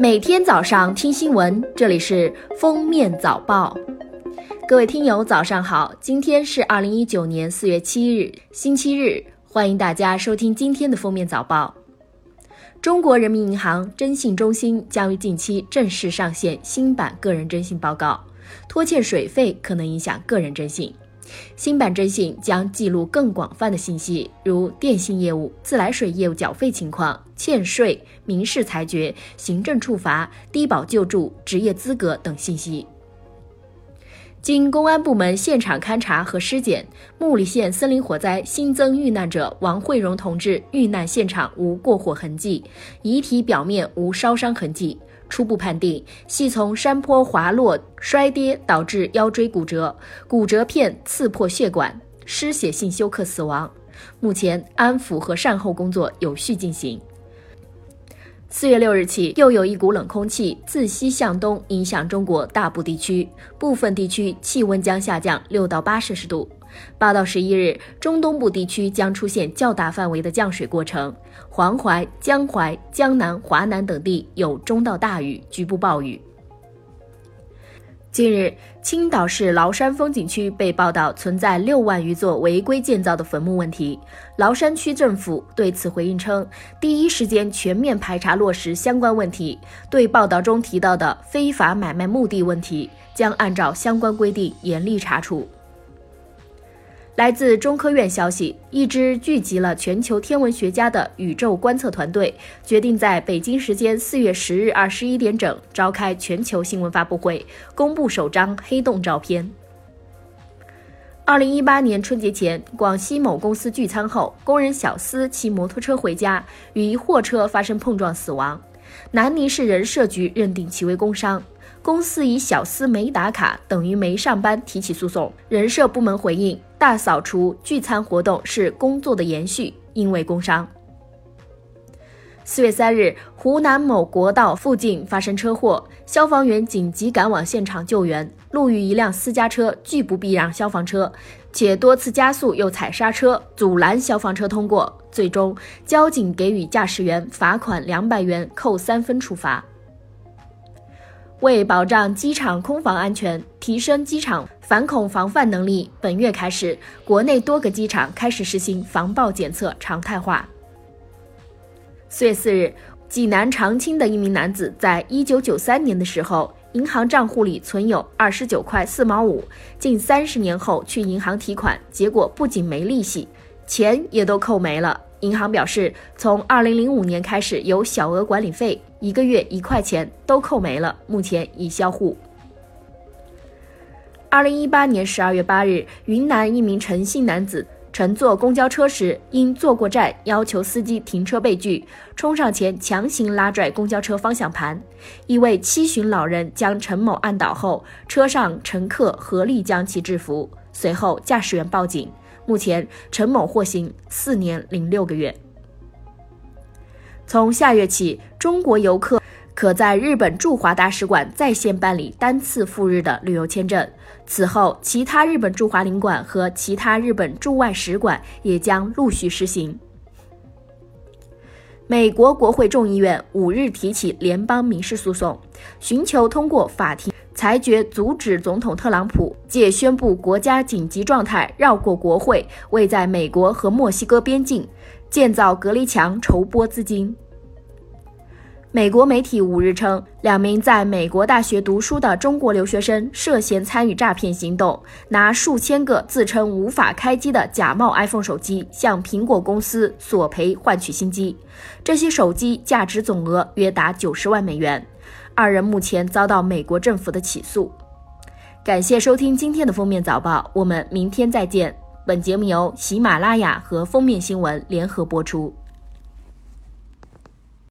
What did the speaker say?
每天早上听新闻，这里是封面早报。各位听友，早上好！今天是二零一九年四月七日，星期日，欢迎大家收听今天的封面早报。中国人民银行征信中心将于近期正式上线新版个人征信报告，拖欠水费可能影响个人征信。新版征信将记录更广泛的信息，如电信业务、自来水业务缴费情况、欠税、民事裁决、行政处罚、低保救助、职业资格等信息。经公安部门现场勘查和尸检，木里县森林火灾新增遇难者王慧荣同志遇难现场无过火痕迹，遗体表面无烧伤痕迹。初步判定系从山坡滑落摔跌导致腰椎骨折，骨折片刺破血管，失血性休克死亡。目前安抚和善后工作有序进行。四月六日起，又有一股冷空气自西向东影响中国大部地区，部分地区气温将下降六到八摄氏度。八到十一日，中东部地区将出现较大范围的降水过程，黄淮、江淮、江南、华南等地有中到大雨，局部暴雨。近日，青岛市崂山风景区被报道存在六万余座违规建造的坟墓问题。崂山区政府对此回应称，第一时间全面排查落实相关问题，对报道中提到的非法买卖墓地问题，将按照相关规定严厉查处。来自中科院消息，一支聚集了全球天文学家的宇宙观测团队决定在北京时间四月十日二十一点整召开全球新闻发布会，公布首张黑洞照片。二零一八年春节前，广西某公司聚餐后，工人小司骑摩托车回家，与一货车发生碰撞死亡，南宁市人社局认定其为工伤。公司以小司没打卡等于没上班提起诉讼，人社部门回应：大扫除聚餐活动是工作的延续，因为工伤。四月三日，湖南某国道附近发生车祸，消防员紧急赶往现场救援，路遇一辆私家车拒不避让消防车，且多次加速又踩刹车阻拦消防车通过，最终交警给予驾驶员罚款两百元，扣三分处罚。为保障机场空防安全，提升机场反恐防范能力，本月开始，国内多个机场开始实行防爆检测常态化。四月四日，济南长青的一名男子，在一九九三年的时候，银行账户里存有二十九块四毛五，近三十年后去银行提款，结果不仅没利息，钱也都扣没了。银行表示，从二零零五年开始有小额管理费，一个月一块钱都扣没了，目前已销户。二零一八年十二月八日，云南一名陈姓男子乘坐公交车时，因坐过站要求司机停车被拒，冲上前强行拉拽公交车方向盘，一位七旬老人将陈某按倒后，车上乘客合力将其制服，随后驾驶员报警。目前，陈某获刑四年零六个月。从下月起，中国游客可在日本驻华大使馆在线办理单次赴日的旅游签证。此后，其他日本驻华领馆和其他日本驻外使馆也将陆续实行。美国国会众议院五日提起联邦民事诉讼，寻求通过法庭。裁决阻止总统特朗普借宣布国家紧急状态绕过国会，为在美国和墨西哥边境建造隔离墙筹拨资金。美国媒体五日称，两名在美国大学读书的中国留学生涉嫌参与诈骗行动，拿数千个自称无法开机的假冒 iPhone 手机向苹果公司索赔换取新机，这些手机价值总额约达九十万美元。二人目前遭到美国政府的起诉。感谢收听今天的封面早报，我们明天再见。本节目由喜马拉雅和封面新闻联合播出。